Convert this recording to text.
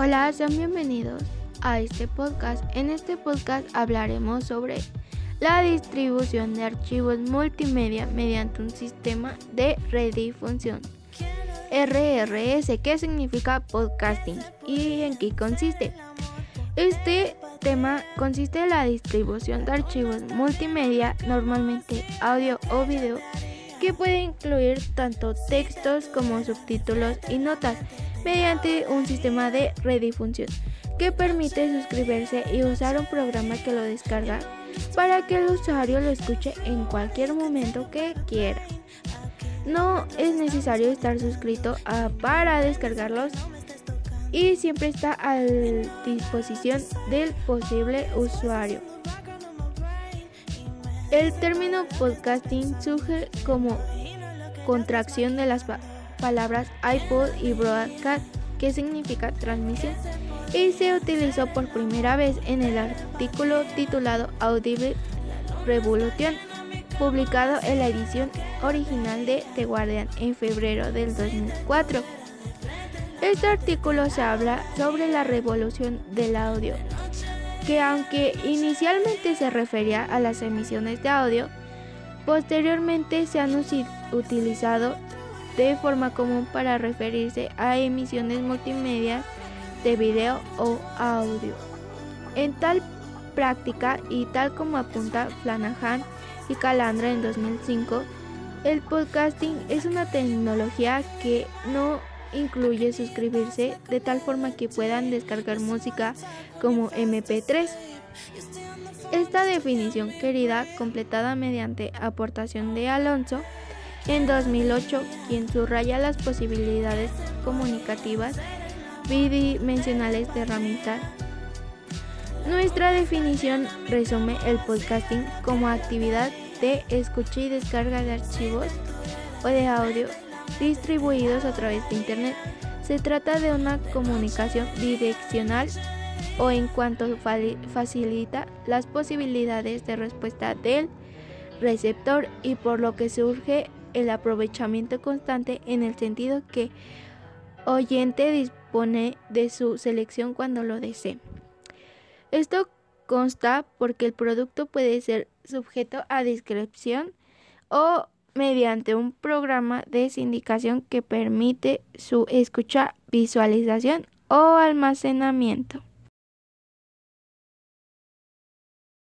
Hola, sean bienvenidos a este podcast. En este podcast hablaremos sobre la distribución de archivos multimedia mediante un sistema de redifusión. RRS, ¿qué significa podcasting y en qué consiste? Este tema consiste en la distribución de archivos multimedia, normalmente audio o video, que puede incluir tanto textos como subtítulos y notas mediante un sistema de redifusión que permite suscribirse y usar un programa que lo descarga para que el usuario lo escuche en cualquier momento que quiera. No es necesario estar suscrito para descargarlos y siempre está a disposición del posible usuario. El término podcasting surge como contracción de las palabras iPod y broadcast, que significa transmisión, y se utilizó por primera vez en el artículo titulado Audible Revolution, publicado en la edición original de The Guardian en febrero del 2004. Este artículo se habla sobre la revolución del audio, que aunque inicialmente se refería a las emisiones de audio, posteriormente se han utilizado de forma común para referirse a emisiones multimedia de video o audio. En tal práctica y tal como apunta Flanagan y Calandra en 2005, el podcasting es una tecnología que no incluye suscribirse de tal forma que puedan descargar música como MP3. Esta definición querida, completada mediante aportación de Alonso, en 2008, quien subraya las posibilidades comunicativas bidimensionales de herramientas. Nuestra definición resume el podcasting como actividad de escucha y descarga de archivos o de audio distribuidos a través de Internet. Se trata de una comunicación bidireccional o en cuanto facilita las posibilidades de respuesta del receptor y por lo que surge el aprovechamiento constante en el sentido que oyente dispone de su selección cuando lo desee. Esto consta porque el producto puede ser sujeto a descripción o mediante un programa de sindicación que permite su escucha, visualización o almacenamiento.